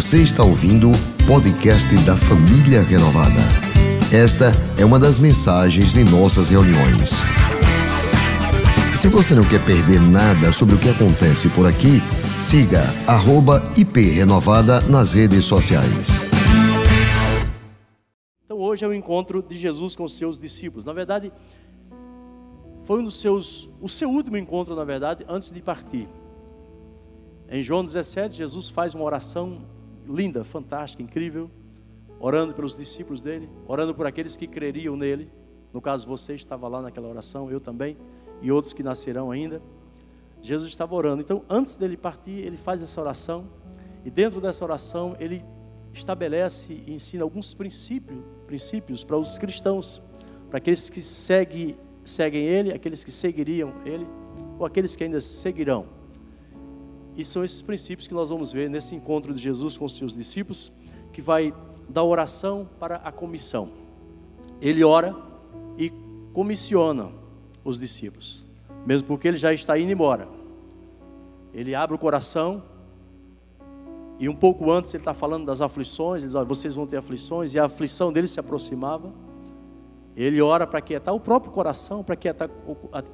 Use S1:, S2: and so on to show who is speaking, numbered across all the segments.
S1: Você está ouvindo o podcast da Família Renovada. Esta é uma das mensagens de nossas reuniões. Se você não quer perder nada sobre o que acontece por aqui, siga @iprenovada nas redes sociais.
S2: Então hoje é o encontro de Jesus com os seus discípulos. Na verdade, foi um dos seus, o seu último encontro, na verdade, antes de partir. Em João 17, Jesus faz uma oração linda, fantástica, incrível, orando pelos discípulos dele, orando por aqueles que creriam nele. No caso, você estava lá naquela oração, eu também, e outros que nascerão ainda. Jesus estava orando. Então, antes dele partir, ele faz essa oração, e dentro dessa oração, ele estabelece e ensina alguns princípios, princípios para os cristãos, para aqueles que seguem, seguem ele, aqueles que seguiriam ele, ou aqueles que ainda seguirão. E são esses princípios que nós vamos ver nesse encontro de Jesus com os seus discípulos, que vai da oração para a comissão. Ele ora e comissiona os discípulos, mesmo porque ele já está indo embora. Ele abre o coração e um pouco antes ele está falando das aflições, ele diz, vocês vão ter aflições, e a aflição dele se aproximava. Ele ora para quietar o próprio coração, para quietar,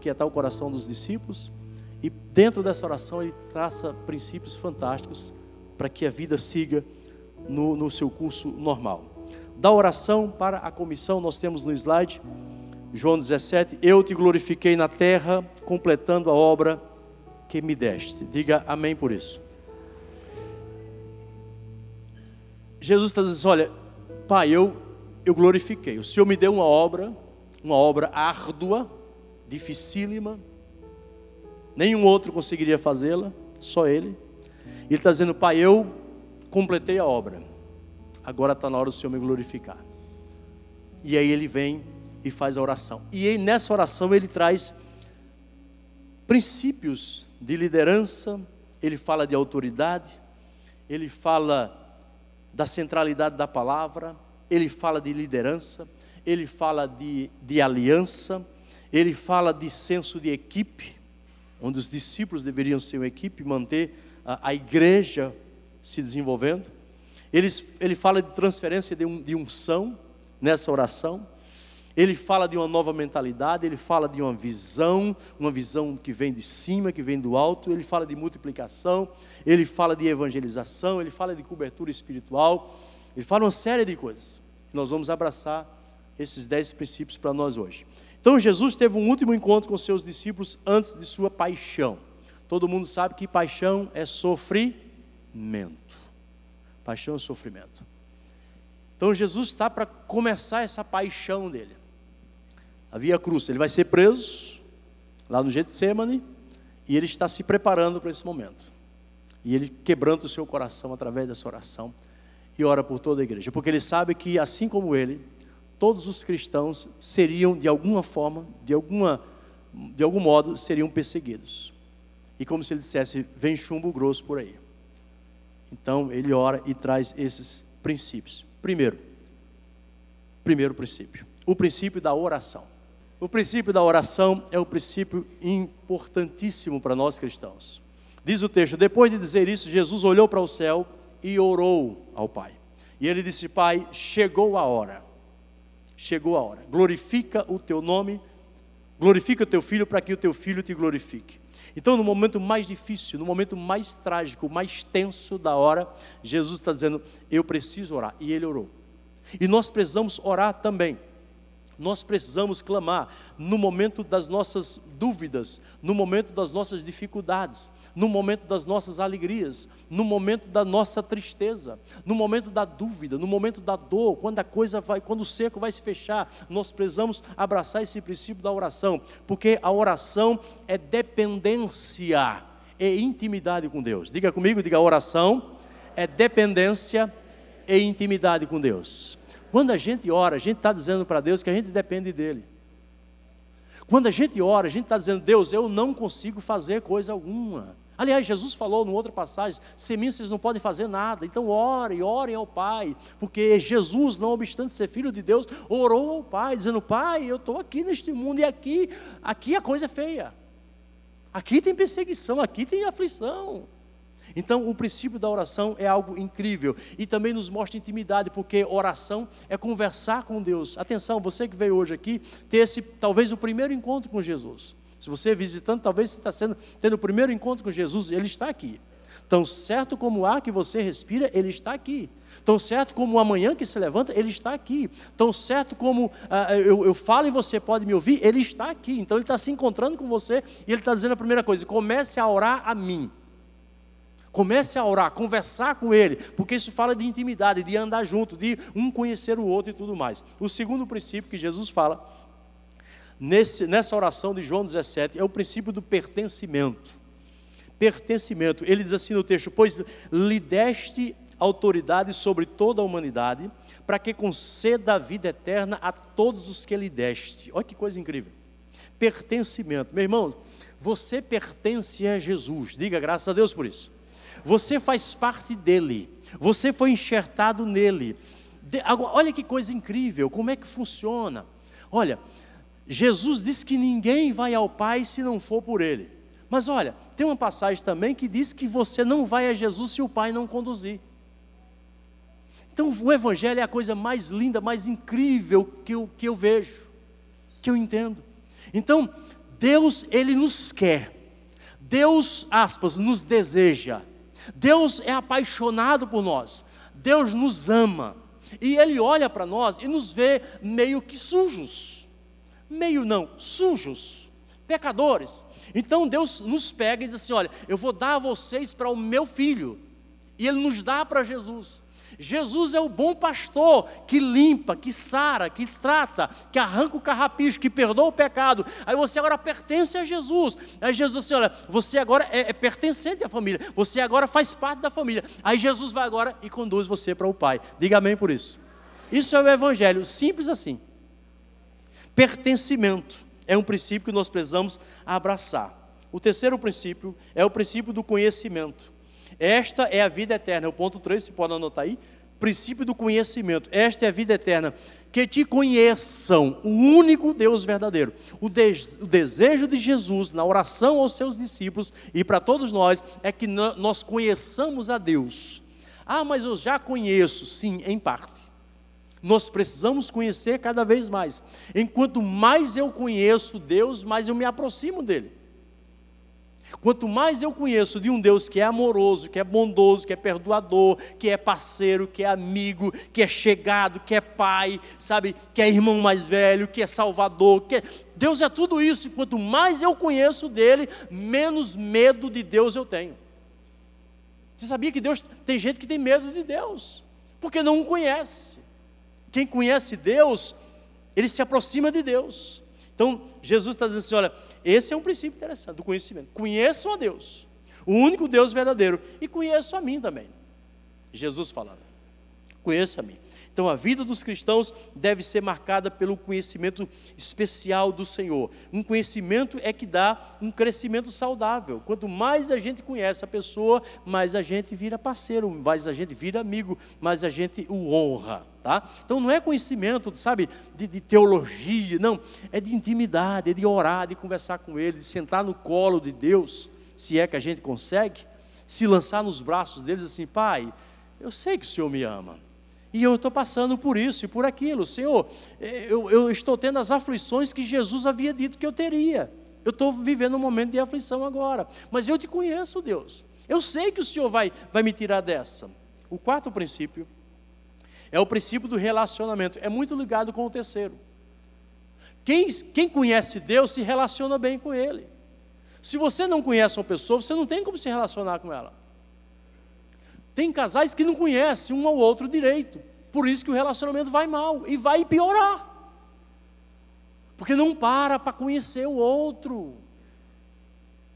S2: quietar o coração dos discípulos. E dentro dessa oração ele traça princípios fantásticos para que a vida siga no, no seu curso normal. Da oração para a comissão, nós temos no slide, João 17: Eu te glorifiquei na terra, completando a obra que me deste. Diga amém por isso. Jesus está dizendo: Olha, Pai, eu, eu glorifiquei. O Senhor me deu uma obra, uma obra árdua, dificílima, nenhum outro conseguiria fazê-la, só Ele. Ele está dizendo, Pai, eu completei a obra, agora está na hora do Senhor me glorificar. E aí ele vem e faz a oração. E aí, nessa oração ele traz princípios de liderança, ele fala de autoridade, ele fala da centralidade da palavra, ele fala de liderança, ele fala de, de aliança, ele fala de senso de equipe, onde os discípulos deveriam ser uma equipe, manter a, a igreja se desenvolvendo. Ele, ele fala de transferência de, um, de unção nessa oração. Ele fala de uma nova mentalidade, ele fala de uma visão, uma visão que vem de cima, que vem do alto, ele fala de multiplicação, ele fala de evangelização, ele fala de cobertura espiritual, ele fala uma série de coisas. Nós vamos abraçar esses dez princípios para nós hoje. Então Jesus teve um último encontro com seus discípulos antes de sua paixão. Todo mundo sabe que paixão é sofrimento. Paixão é sofrimento. Então Jesus está para começar essa paixão dele. Havia cruz, ele vai ser preso lá no Getsemane e ele está se preparando para esse momento. E ele quebrando o seu coração através dessa oração e ora por toda a igreja, porque ele sabe que assim como ele, todos os cristãos seriam de alguma forma, de alguma de algum modo seriam perseguidos. E como se ele dissesse, vem chumbo grosso por aí. Então ele ora e traz esses princípios. Primeiro, primeiro princípio, o princípio da oração. O princípio da oração é um princípio importantíssimo para nós cristãos. Diz o texto: depois de dizer isso, Jesus olhou para o céu e orou ao Pai. E ele disse: Pai, chegou a hora chegou a hora. Glorifica o teu nome, glorifica o teu filho para que o teu filho te glorifique. Então, no momento mais difícil, no momento mais trágico, mais tenso da hora, Jesus está dizendo: Eu preciso orar. E ele orou. E nós precisamos orar também. Nós precisamos clamar no momento das nossas dúvidas, no momento das nossas dificuldades, no momento das nossas alegrias, no momento da nossa tristeza, no momento da dúvida, no momento da dor, quando a coisa vai, quando o cerco vai se fechar, nós precisamos abraçar esse princípio da oração, porque a oração é dependência e intimidade com Deus. Diga comigo, diga oração é dependência e intimidade com Deus. Quando a gente ora, a gente está dizendo para Deus que a gente depende dEle. Quando a gente ora, a gente está dizendo, Deus, eu não consigo fazer coisa alguma. Aliás, Jesus falou numa outra passagem: sem mim vocês não podem fazer nada. Então orem, orem ao Pai. Porque Jesus, não obstante ser filho de Deus, orou ao Pai, dizendo: Pai, eu estou aqui neste mundo e aqui, aqui a coisa é feia. Aqui tem perseguição, aqui tem aflição. Então, o princípio da oração é algo incrível e também nos mostra intimidade, porque oração é conversar com Deus. Atenção, você que veio hoje aqui, ter esse talvez o primeiro encontro com Jesus. Se você é visitando, talvez você está sendo, tendo o primeiro encontro com Jesus, Ele está aqui. Tão certo como o ar que você respira, Ele está aqui. Tão certo como o amanhã que se levanta, Ele está aqui. Tão certo como uh, eu, eu falo e você pode me ouvir, Ele está aqui. Então Ele está se encontrando com você e Ele está dizendo a primeira coisa: comece a orar a mim. Comece a orar, conversar com Ele, porque isso fala de intimidade, de andar junto, de um conhecer o outro e tudo mais. O segundo princípio que Jesus fala nesse, nessa oração de João 17 é o princípio do pertencimento pertencimento. Ele diz assim no texto: Pois lhe deste autoridade sobre toda a humanidade, para que conceda a vida eterna a todos os que lhe deste. Olha que coisa incrível. Pertencimento. Meu irmão, você pertence a Jesus. Diga graças a Deus por isso. Você faz parte dele. Você foi enxertado nele. De, agora, olha que coisa incrível, como é que funciona? Olha, Jesus diz que ninguém vai ao Pai se não for por ele. Mas olha, tem uma passagem também que diz que você não vai a Jesus se o Pai não conduzir. Então o Evangelho é a coisa mais linda, mais incrível que eu, que eu vejo, que eu entendo. Então, Deus, Ele nos quer. Deus, aspas, nos deseja. Deus é apaixonado por nós. Deus nos ama. E Ele olha para nós e nos vê meio que sujos. Meio não, sujos, pecadores. Então Deus nos pega e diz assim: Olha, eu vou dar a vocês para o meu filho. E Ele nos dá para Jesus. Jesus é o bom pastor que limpa, que sara, que trata, que arranca o carrapicho, que perdoa o pecado. Aí você agora pertence a Jesus. Aí Jesus assim: olha, você agora é, é pertencente à família, você agora faz parte da família. Aí Jesus vai agora e conduz você para o Pai. Diga amém por isso. Isso é o Evangelho, simples assim. Pertencimento é um princípio que nós precisamos abraçar. O terceiro princípio é o princípio do conhecimento. Esta é a vida eterna. É o ponto 3, se pode anotar aí. Princípio do conhecimento. Esta é a vida eterna. Que te conheçam, o único Deus verdadeiro. O, de, o desejo de Jesus na oração aos seus discípulos e para todos nós é que nós conheçamos a Deus. Ah, mas eu já conheço. Sim, em parte. Nós precisamos conhecer cada vez mais. Enquanto mais eu conheço Deus, mais eu me aproximo dele. Quanto mais eu conheço de um Deus que é amoroso, que é bondoso, que é perdoador, que é parceiro, que é amigo, que é chegado, que é pai, sabe, que é irmão mais velho, que é salvador, que é... Deus é tudo isso, e quanto mais eu conheço dele, menos medo de Deus eu tenho. Você sabia que Deus tem gente que tem medo de Deus, porque não o conhece. Quem conhece Deus, ele se aproxima de Deus. Então, Jesus está dizendo assim: olha, esse é um princípio interessante do conhecimento. Conheçam a Deus, o único Deus verdadeiro, e conheçam a mim também. Jesus falando: conheça a mim. Então, a vida dos cristãos deve ser marcada pelo conhecimento especial do Senhor. Um conhecimento é que dá um crescimento saudável. Quanto mais a gente conhece a pessoa, mais a gente vira parceiro, mais a gente vira amigo, mais a gente o honra. Tá? Então, não é conhecimento, sabe, de, de teologia, não. É de intimidade, é de orar, de conversar com Ele, de sentar no colo de Deus, se é que a gente consegue, se lançar nos braços deles assim, Pai, eu sei que o Senhor me ama. E eu estou passando por isso e por aquilo. Senhor, eu, eu estou tendo as aflições que Jesus havia dito que eu teria. Eu estou vivendo um momento de aflição agora. Mas eu te conheço, Deus. Eu sei que o Senhor vai, vai me tirar dessa. O quarto princípio é o princípio do relacionamento. É muito ligado com o terceiro. Quem, quem conhece Deus se relaciona bem com Ele. Se você não conhece uma pessoa, você não tem como se relacionar com ela. Tem casais que não conhecem um ao outro direito. Por isso que o relacionamento vai mal e vai piorar. Porque não para para conhecer o outro.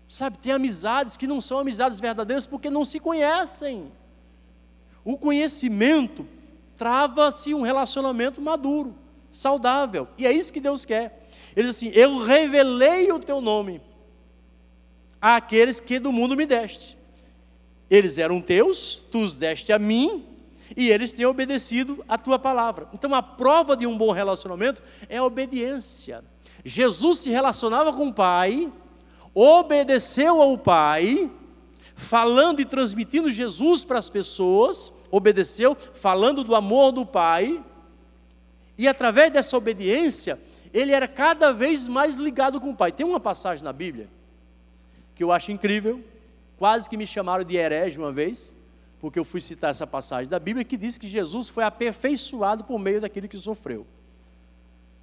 S2: Sabe, tem amizades que não são amizades verdadeiras porque não se conhecem. O conhecimento trava-se um relacionamento maduro, saudável. E é isso que Deus quer. Ele diz assim: Eu revelei o teu nome àqueles que do mundo me deste. Eles eram teus, tu os deste a mim, e eles têm obedecido a tua palavra. Então a prova de um bom relacionamento é a obediência. Jesus se relacionava com o Pai, obedeceu ao Pai, falando e transmitindo Jesus para as pessoas, obedeceu, falando do amor do Pai, e através dessa obediência, ele era cada vez mais ligado com o Pai. Tem uma passagem na Bíblia que eu acho incrível, quase que me chamaram de herege uma vez, porque eu fui citar essa passagem da Bíblia que diz que Jesus foi aperfeiçoado por meio daquilo que sofreu.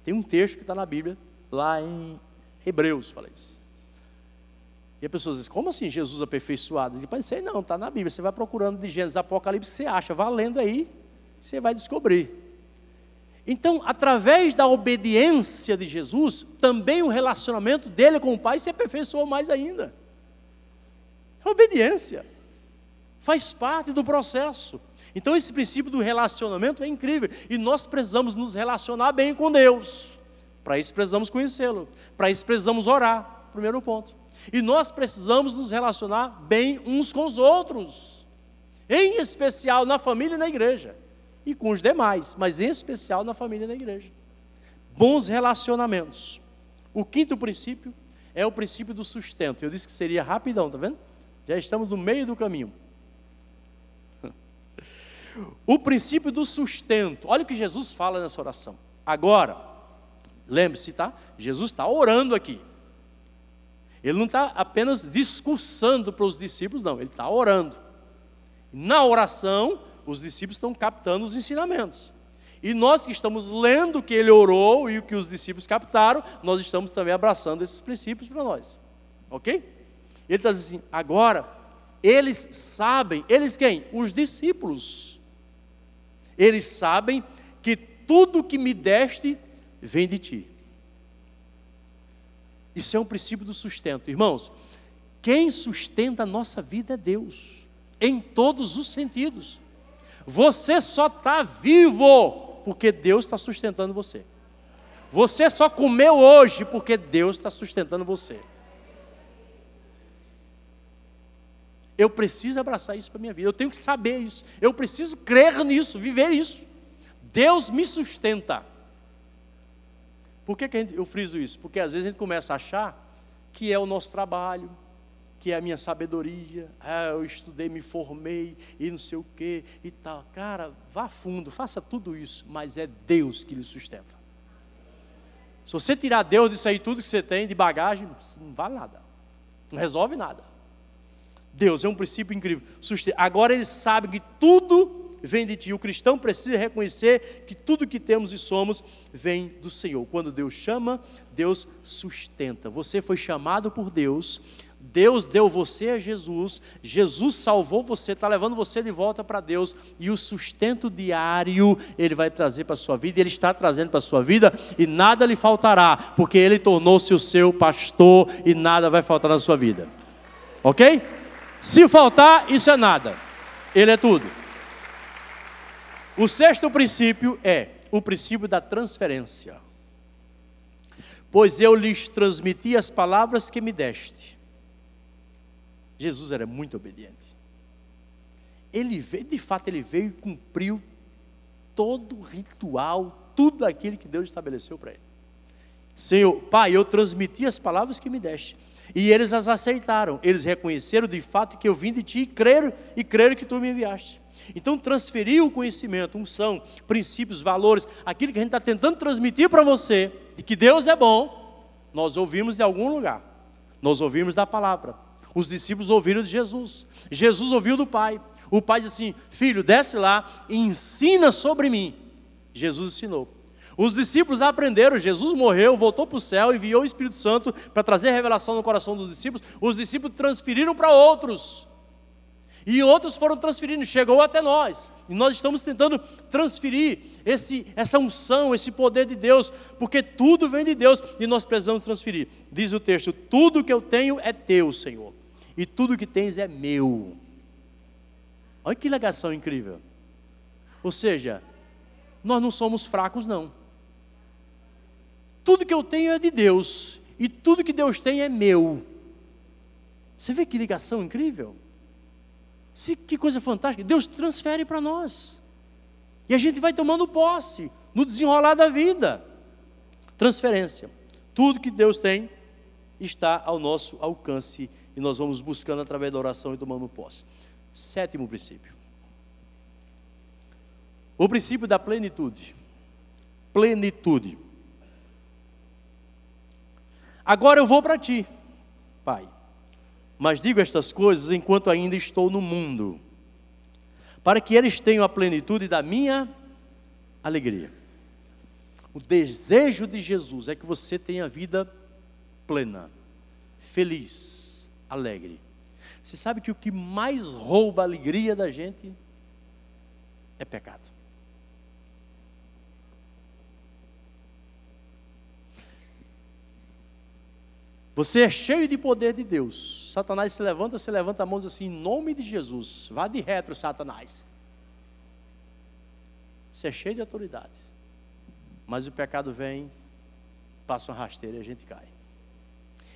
S2: Tem um texto que está na Bíblia, lá em Hebreus, fala isso. E a pessoa diz, como assim Jesus aperfeiçoado? Eu digo, sei não, está na Bíblia. Você vai procurando de Gênesis, Apocalipse, você acha, valendo aí, você vai descobrir. Então, através da obediência de Jesus, também o relacionamento dele com o Pai se aperfeiçoou mais ainda. É obediência. Faz parte do processo. Então, esse princípio do relacionamento é incrível. E nós precisamos nos relacionar bem com Deus. Para isso, precisamos conhecê-lo. Para isso, precisamos orar. Primeiro ponto. E nós precisamos nos relacionar bem uns com os outros. Em especial na família e na igreja e com os demais, mas em especial na família e na igreja. Bons relacionamentos. O quinto princípio é o princípio do sustento. Eu disse que seria rapidão, tá vendo? Já estamos no meio do caminho. O princípio do sustento. Olha o que Jesus fala nessa oração. Agora, lembre-se, tá? Jesus está orando aqui. Ele não está apenas discursando para os discípulos, não, ele está orando. Na oração, os discípulos estão captando os ensinamentos. E nós que estamos lendo o que ele orou e o que os discípulos captaram, nós estamos também abraçando esses princípios para nós. Ok? Ele está dizendo assim: agora, eles sabem, eles quem? Os discípulos. Eles sabem que tudo que me deste vem de ti. Isso é um princípio do sustento. Irmãos, quem sustenta a nossa vida é Deus, em todos os sentidos. Você só está vivo porque Deus está sustentando você. Você só comeu hoje porque Deus está sustentando você. Eu preciso abraçar isso para minha vida. Eu tenho que saber isso. Eu preciso crer nisso, viver isso. Deus me sustenta. Por que, que eu friso isso? Porque às vezes a gente começa a achar que é o nosso trabalho, que é a minha sabedoria, ah, eu estudei, me formei e não sei o que e tal. Cara, vá fundo, faça tudo isso, mas é Deus que lhe sustenta. Se você tirar Deus disso aí, tudo que você tem de bagagem, não vale nada, não resolve nada. Deus é um princípio incrível. Agora ele sabe que tudo vem de ti. O cristão precisa reconhecer que tudo que temos e somos vem do Senhor. Quando Deus chama, Deus sustenta. Você foi chamado por Deus Deus deu você a Jesus, Jesus salvou você, está levando você de volta para Deus, e o sustento diário Ele vai trazer para a sua vida, Ele está trazendo para a sua vida, e nada lhe faltará, porque Ele tornou-se o seu pastor, e nada vai faltar na sua vida, ok? Se faltar, isso é nada, Ele é tudo. O sexto princípio é o princípio da transferência. Pois eu lhes transmiti as palavras que me deste Jesus era muito obediente. Ele veio, de fato, ele veio e cumpriu todo o ritual, tudo aquilo que Deus estabeleceu para ele. Senhor, Pai, eu transmiti as palavras que me deste. E eles as aceitaram. Eles reconheceram de fato que eu vim de ti e creram, e creram que tu me enviaste. Então, transferir o conhecimento, unção, princípios, valores, aquilo que a gente está tentando transmitir para você, de que Deus é bom, nós ouvimos de algum lugar. Nós ouvimos da palavra. Os discípulos ouviram de Jesus. Jesus ouviu do Pai. O Pai disse assim: Filho, desce lá e ensina sobre mim. Jesus ensinou. Os discípulos aprenderam, Jesus morreu, voltou para o céu, enviou o Espírito Santo para trazer revelação no coração dos discípulos. Os discípulos transferiram para outros. E outros foram transferindo, chegou até nós. E nós estamos tentando transferir esse, essa unção, esse poder de Deus, porque tudo vem de Deus e nós precisamos transferir. Diz o texto: Tudo que eu tenho é teu, Senhor e tudo que tens é meu. Olha que legação incrível. Ou seja, nós não somos fracos, não. Tudo que eu tenho é de Deus, e tudo que Deus tem é meu. Você vê que ligação incrível? Que coisa fantástica. Deus transfere para nós. E a gente vai tomando posse no desenrolar da vida. Transferência. Tudo que Deus tem está ao nosso alcance e nós vamos buscando através da oração e tomando posse. Sétimo princípio. O princípio da plenitude. Plenitude. Agora eu vou para ti, Pai. Mas digo estas coisas enquanto ainda estou no mundo, para que eles tenham a plenitude da minha alegria. O desejo de Jesus é que você tenha vida plena, feliz, alegre. Você sabe que o que mais rouba a alegria da gente é pecado. Você é cheio de poder de Deus. Satanás se levanta, se levanta a mão e diz assim: em nome de Jesus, vá de retro, Satanás. Você é cheio de autoridades. Mas o pecado vem, passa uma rasteira e a gente cai.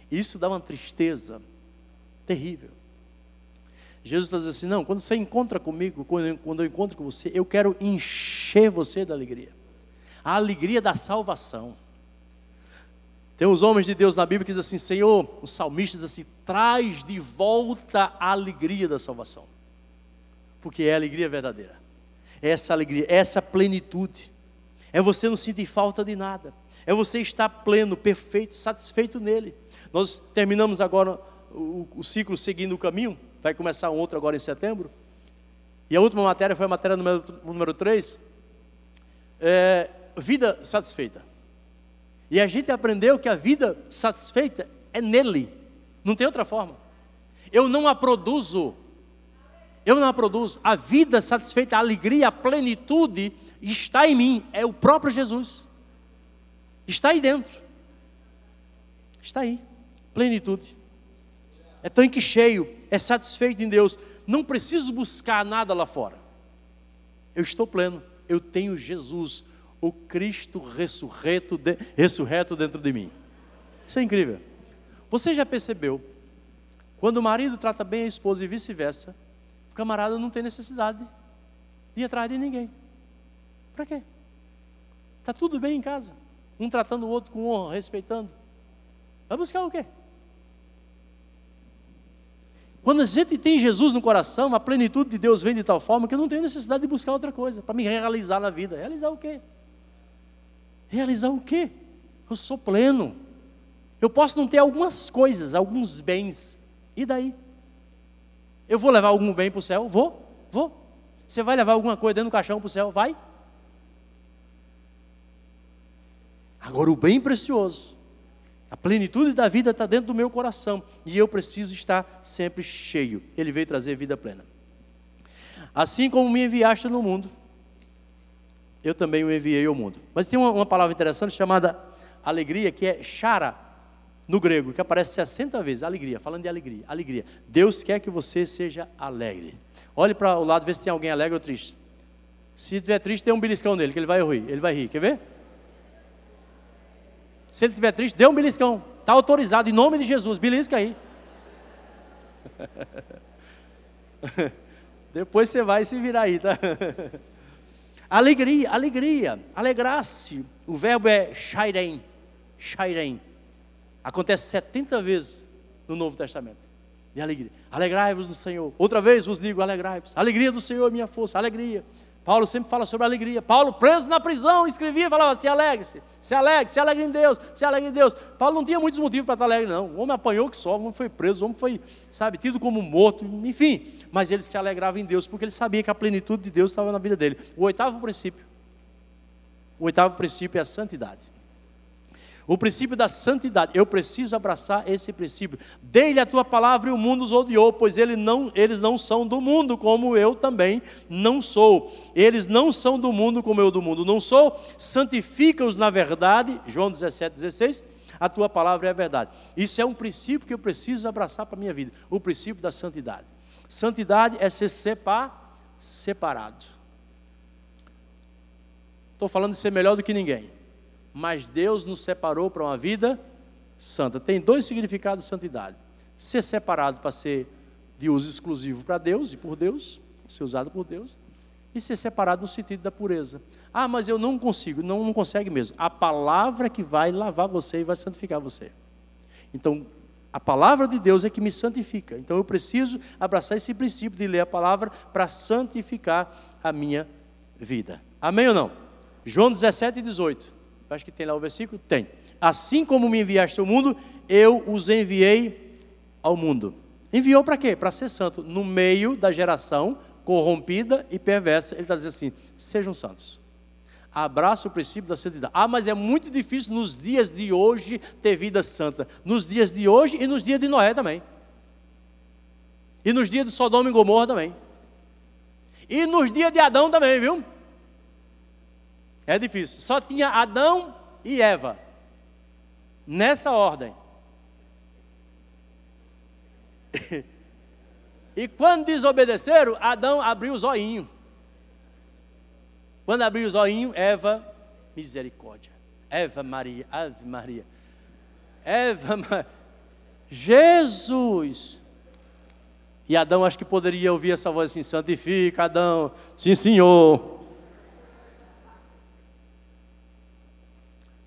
S2: Isso dá uma tristeza terrível. Jesus está dizendo assim: não, quando você encontra comigo, quando eu encontro com você, eu quero encher você da alegria. A alegria da salvação. Tem uns homens de Deus na Bíblia que dizem assim: Senhor, os salmistas dizem assim: traz de volta a alegria da salvação. Porque é a alegria verdadeira. É essa alegria, é essa plenitude. É você não sentir falta de nada. É você estar pleno, perfeito, satisfeito nele. Nós terminamos agora o, o ciclo seguindo o caminho. Vai começar um outro agora em setembro. E a última matéria foi a matéria número, número 3. É, vida satisfeita. E a gente aprendeu que a vida satisfeita é nele, não tem outra forma. Eu não a produzo, eu não a produzo. A vida satisfeita, a alegria, a plenitude está em mim, é o próprio Jesus. Está aí dentro. Está aí, plenitude. É tanque cheio, é satisfeito em Deus. Não preciso buscar nada lá fora. Eu estou pleno, eu tenho Jesus o Cristo ressurreto, de, ressurreto dentro de mim. Isso é incrível. Você já percebeu? Quando o marido trata bem a esposa e vice-versa, o camarada não tem necessidade de ir atrás de ninguém. Para quê? Está tudo bem em casa. Um tratando o outro com honra, respeitando. Vai buscar o quê? Quando a gente tem Jesus no coração, a plenitude de Deus vem de tal forma que eu não tenho necessidade de buscar outra coisa para me realizar na vida. Realizar o quê? Realizar o quê? Eu sou pleno. Eu posso não ter algumas coisas, alguns bens. E daí? Eu vou levar algum bem para o céu? Vou, vou. Você vai levar alguma coisa dentro do caixão para o céu? Vai. Agora, o bem precioso, a plenitude da vida está dentro do meu coração e eu preciso estar sempre cheio. Ele veio trazer vida plena. Assim como me enviaste no mundo, eu também o enviei ao mundo. Mas tem uma, uma palavra interessante chamada alegria, que é chara, no grego, que aparece 60 vezes, alegria, falando de alegria, alegria. Deus quer que você seja alegre. Olhe para o lado, vê se tem alguém alegre ou triste. Se estiver triste, dê um beliscão nele, que ele vai rir. Ele vai rir, quer ver? Se ele estiver triste, dê um beliscão. Está autorizado, em nome de Jesus, belisca aí. Depois você vai se virar aí, tá? Alegria, alegria, alegrar-se. O verbo é shairem, shairem. Acontece 70 vezes no Novo Testamento. De alegria. Alegrai-vos do Senhor. Outra vez vos digo, alegrai-vos. Alegria do Senhor é minha força, alegria. Paulo sempre fala sobre alegria. Paulo, preso na prisão, escrevia e falava: se alegre-se, se alegre, se alegre em Deus, se alegre em Deus. Paulo não tinha muitos motivos para estar alegre, não. O homem apanhou que só, o homem foi preso, o homem foi, sabe, tido como morto, enfim mas ele se alegrava em Deus, porque ele sabia que a plenitude de Deus estava na vida dele. O oitavo princípio, o oitavo princípio é a santidade. O princípio da santidade, eu preciso abraçar esse princípio. Dei-lhe a tua palavra e o mundo os odiou, pois ele não, eles não são do mundo, como eu também não sou. Eles não são do mundo, como eu do mundo não sou. Santifica-os na verdade, João 17, 16. A tua palavra é a verdade. Isso é um princípio que eu preciso abraçar para a minha vida: o princípio da santidade. Santidade é ser separ, separado. Estou falando de ser melhor do que ninguém. Mas Deus nos separou para uma vida santa. Tem dois significados de santidade: ser separado para ser de uso exclusivo para Deus e por Deus, ser usado por Deus, e ser separado no sentido da pureza. Ah, mas eu não consigo, não, não consegue mesmo. A palavra que vai lavar você e vai santificar você. Então, A palavra de Deus é que me santifica. Então eu preciso abraçar esse princípio de ler a palavra para santificar a minha vida. Amém ou não? João 17 e 18. Acho que tem lá o versículo? Tem. Assim como me enviaste ao mundo, eu os enviei ao mundo. Enviou para quê? Para ser santo. No meio da geração corrompida e perversa, ele está dizendo assim: sejam santos. Abraça o princípio da santidade. Ah, mas é muito difícil nos dias de hoje ter vida santa. Nos dias de hoje e nos dias de Noé também. E nos dias de Sodoma e Gomorra também. E nos dias de Adão também, viu? É difícil. Só tinha Adão e Eva. Nessa ordem. e quando desobedeceram, Adão abriu o zoinho. Quando abriu o zoinho, Eva, misericórdia. Eva Maria, Ave Maria. Eva Maria. Jesus. E Adão acho que poderia ouvir essa voz assim: santifica, Adão. Sim, senhor.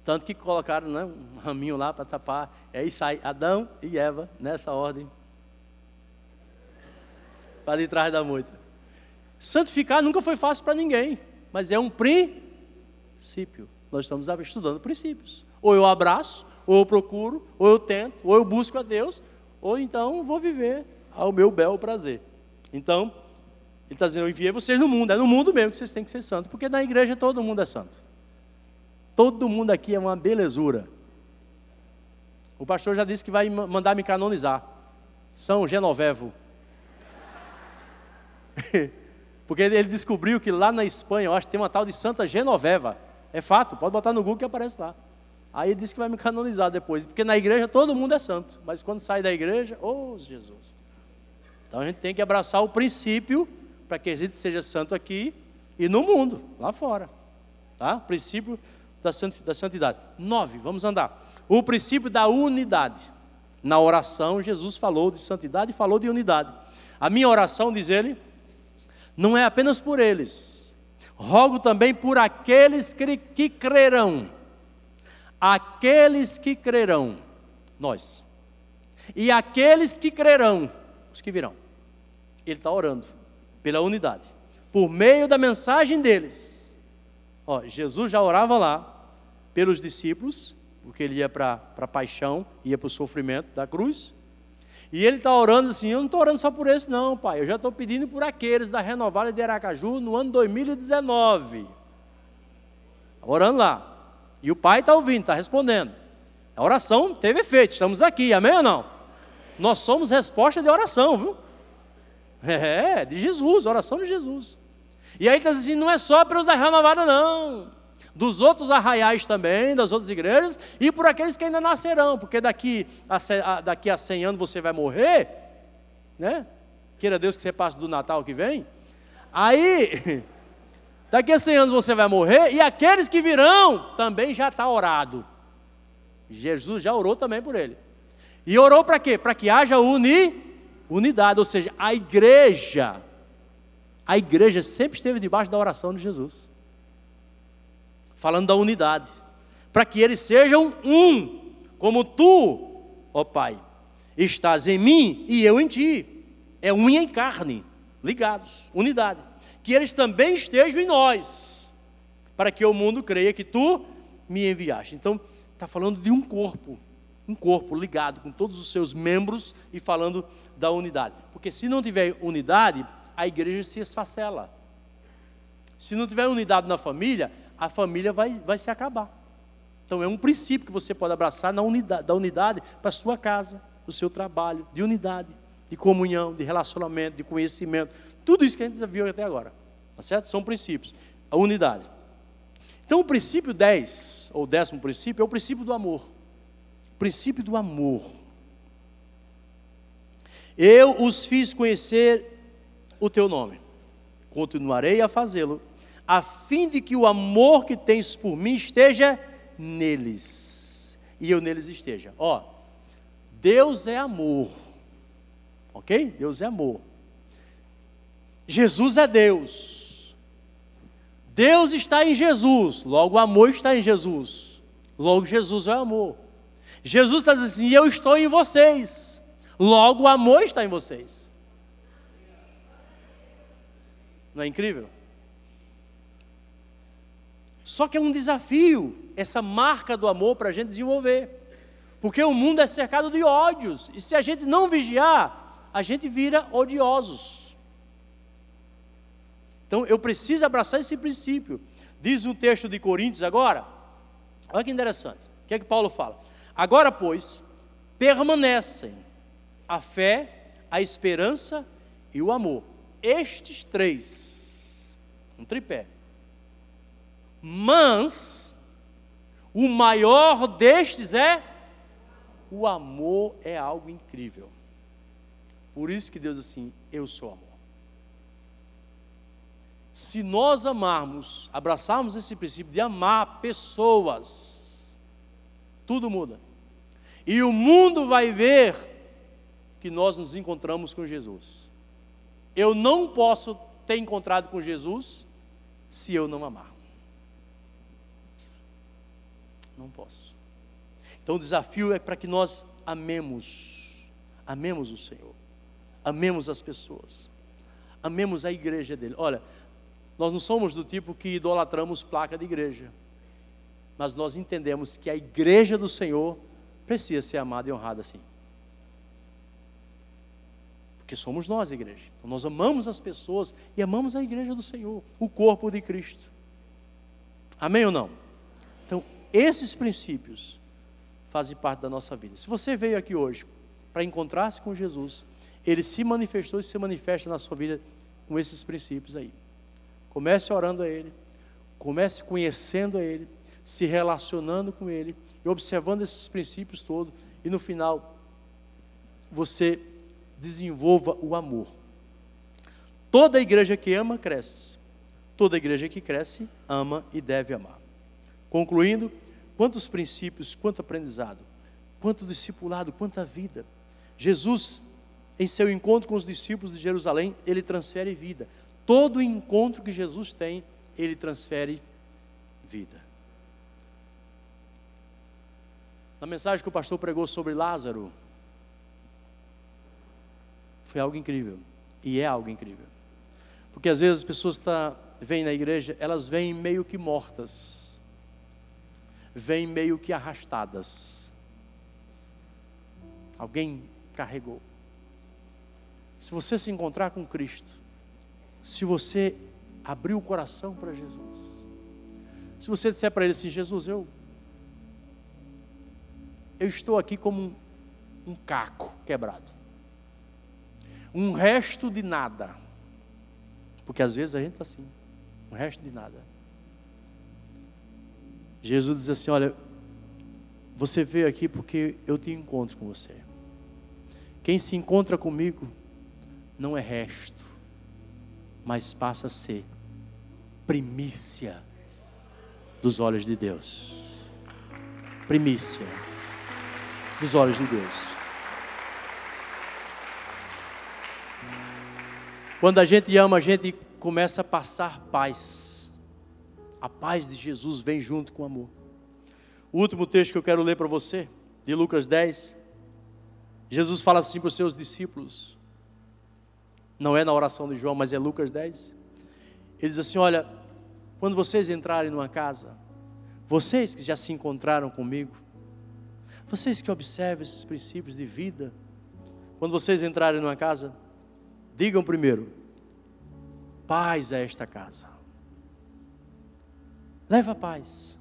S2: Tanto que colocaram né, um raminho lá para tapar. E aí sai Adão e Eva nessa ordem. Para de trás da moita. Santificar nunca foi fácil para ninguém mas é um princípio. Nós estamos estudando princípios. Ou eu abraço, ou eu procuro, ou eu tento, ou eu busco a Deus, ou então vou viver ao meu bel prazer. Então, ele está dizendo: Eu enviei vocês no mundo, é no mundo mesmo que vocês têm que ser santos, porque na igreja todo mundo é santo. Todo mundo aqui é uma belezura. O pastor já disse que vai mandar me canonizar. São Genovevo. Porque ele descobriu que lá na Espanha, eu acho que tem uma tal de Santa Genoveva. É fato, pode botar no Google que aparece lá. Aí ele disse que vai me canonizar depois. Porque na igreja todo mundo é santo. Mas quando sai da igreja, oh Jesus. Então a gente tem que abraçar o princípio para que a gente seja santo aqui e no mundo, lá fora. Tá? Princípio da santidade. Nove, vamos andar. O princípio da unidade. Na oração, Jesus falou de santidade e falou de unidade. A minha oração, diz ele, não é apenas por eles, rogo também por aqueles que, crerão. Aqueles que crerão, nós. E aqueles que crerão, os que virão. Ele está orando pela unidade, por meio da mensagem deles. Ó, Jesus já orava lá pelos discípulos, porque ele ia para a paixão, ia para o sofrimento da cruz. E ele está orando assim: eu não estou orando só por esse, não, pai. Eu já estou pedindo por aqueles da Renovada de Aracaju no ano 2019. Está orando lá. E o pai está ouvindo, está respondendo. A oração teve efeito, estamos aqui, amém ou não? Nós somos resposta de oração, viu? É, de Jesus, oração de Jesus. E aí está assim: não é só para os da Renovada, não dos outros arraiais também, das outras igrejas, e por aqueles que ainda nascerão, porque daqui a, daqui a 100 anos você vai morrer, né? Queira Deus que você passe do Natal que vem. Aí, daqui a 100 anos você vai morrer, e aqueles que virão também já está orado. Jesus já orou também por ele. E orou para quê? Para que haja uni, unidade, ou seja, a igreja, a igreja sempre esteve debaixo da oração de Jesus falando da unidade, para que eles sejam um, como tu, ó Pai, estás em mim e eu em ti. É unha em carne, ligados, unidade. Que eles também estejam em nós, para que o mundo creia que tu me enviaste. Então, está falando de um corpo, um corpo ligado com todos os seus membros e falando da unidade. Porque se não tiver unidade, a igreja se esfacela. Se não tiver unidade na família, a família vai, vai se acabar. Então é um princípio que você pode abraçar na unidade, da unidade para a sua casa, para o seu trabalho, de unidade, de comunhão, de relacionamento, de conhecimento. Tudo isso que a gente já viu até agora. Tá certo? São princípios. A unidade. Então o princípio 10, ou décimo princípio, é o princípio do amor. O princípio do amor. Eu os fiz conhecer o teu nome. Continuarei a fazê-lo a fim de que o amor que tens por mim esteja neles e eu neles esteja. Ó, Deus é amor, ok? Deus é amor. Jesus é Deus. Deus está em Jesus, logo o amor está em Jesus. Logo Jesus é amor. Jesus está dizendo assim: Eu estou em vocês. Logo, o amor está em vocês. Não é incrível? Só que é um desafio essa marca do amor para a gente desenvolver. Porque o mundo é cercado de ódios. E se a gente não vigiar, a gente vira odiosos. Então eu preciso abraçar esse princípio. Diz o texto de Coríntios agora. Olha que interessante. O que é que Paulo fala? Agora, pois, permanecem a fé, a esperança e o amor. Estes três. Um tripé. Mas o maior destes é o amor é algo incrível. Por isso que Deus assim, eu sou amor. Se nós amarmos, abraçarmos esse princípio de amar pessoas, tudo muda. E o mundo vai ver que nós nos encontramos com Jesus. Eu não posso ter encontrado com Jesus se eu não amar. Não posso. Então o desafio é para que nós amemos, amemos o Senhor, amemos as pessoas, amemos a igreja dele. Olha, nós não somos do tipo que idolatramos placa de igreja, mas nós entendemos que a igreja do Senhor precisa ser amada e honrada assim. Porque somos nós, igreja. Então nós amamos as pessoas e amamos a igreja do Senhor, o corpo de Cristo. Amém ou não? Então, esses princípios fazem parte da nossa vida. Se você veio aqui hoje para encontrar-se com Jesus, ele se manifestou e se manifesta na sua vida com esses princípios aí. Comece orando a Ele, comece conhecendo a Ele, se relacionando com Ele e observando esses princípios todos, e no final você desenvolva o amor. Toda igreja que ama, cresce. Toda igreja que cresce, ama e deve amar. Concluindo, quantos princípios, quanto aprendizado, quanto discipulado, quanta vida. Jesus, em seu encontro com os discípulos de Jerusalém, ele transfere vida. Todo encontro que Jesus tem, ele transfere vida. Na mensagem que o pastor pregou sobre Lázaro, foi algo incrível. E é algo incrível. Porque às vezes as pessoas tá, vêm na igreja, elas vêm meio que mortas vêm meio que arrastadas. Alguém carregou. Se você se encontrar com Cristo, se você abrir o coração para Jesus, se você disser para Ele assim: Jesus, eu, eu estou aqui como um, um caco quebrado, um resto de nada, porque às vezes a gente está assim, um resto de nada. Jesus diz assim: Olha, você veio aqui porque eu tenho encontro com você. Quem se encontra comigo não é resto, mas passa a ser primícia dos olhos de Deus. Primícia dos olhos de Deus. Quando a gente ama, a gente começa a passar paz a paz de Jesus vem junto com o amor. O último texto que eu quero ler para você, de Lucas 10. Jesus fala assim para os seus discípulos. Não é na oração de João, mas é Lucas 10. Ele diz assim: Olha, quando vocês entrarem numa casa, vocês que já se encontraram comigo, vocês que observam esses princípios de vida, quando vocês entrarem numa casa, digam primeiro: paz a esta casa. Leva paz.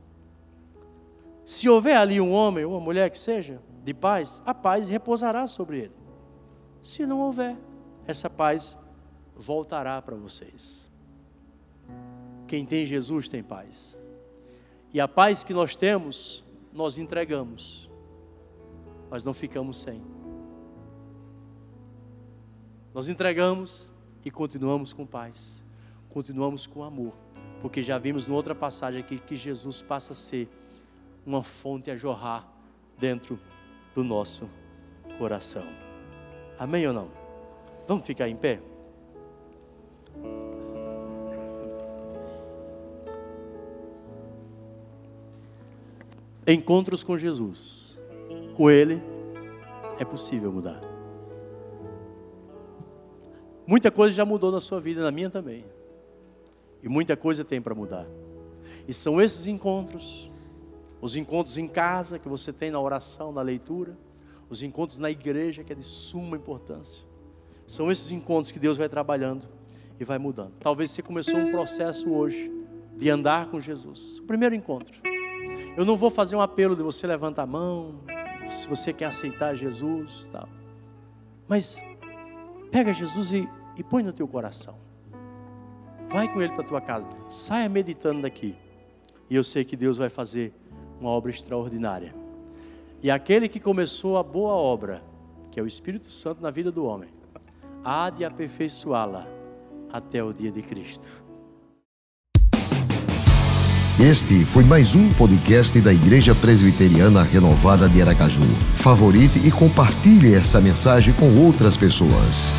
S2: Se houver ali um homem ou uma mulher que seja de paz, a paz repousará sobre ele. Se não houver, essa paz voltará para vocês. Quem tem Jesus tem paz. E a paz que nós temos, nós entregamos. Nós não ficamos sem. Nós entregamos e continuamos com paz. Continuamos com amor porque já vimos outra passagem aqui que Jesus passa a ser uma fonte a jorrar dentro do nosso coração. Amém ou não? Vamos ficar em pé? Encontros com Jesus. com Ele, é possível mudar. Muita coisa já mudou na sua vida, na minha também. E muita coisa tem para mudar. E são esses encontros, os encontros em casa que você tem na oração, na leitura, os encontros na igreja que é de suma importância. São esses encontros que Deus vai trabalhando e vai mudando. Talvez você começou um processo hoje de andar com Jesus. O primeiro encontro. Eu não vou fazer um apelo de você levantar a mão, se você quer aceitar Jesus, tal. Mas pega Jesus e, e põe no teu coração. Vai com ele para tua casa. Saia meditando daqui. E eu sei que Deus vai fazer uma obra extraordinária. E aquele que começou a boa obra, que é o Espírito Santo na vida do homem, há de aperfeiçoá-la até o dia de Cristo.
S1: Este foi mais um podcast da Igreja Presbiteriana Renovada de Aracaju. Favorite e compartilhe essa mensagem com outras pessoas.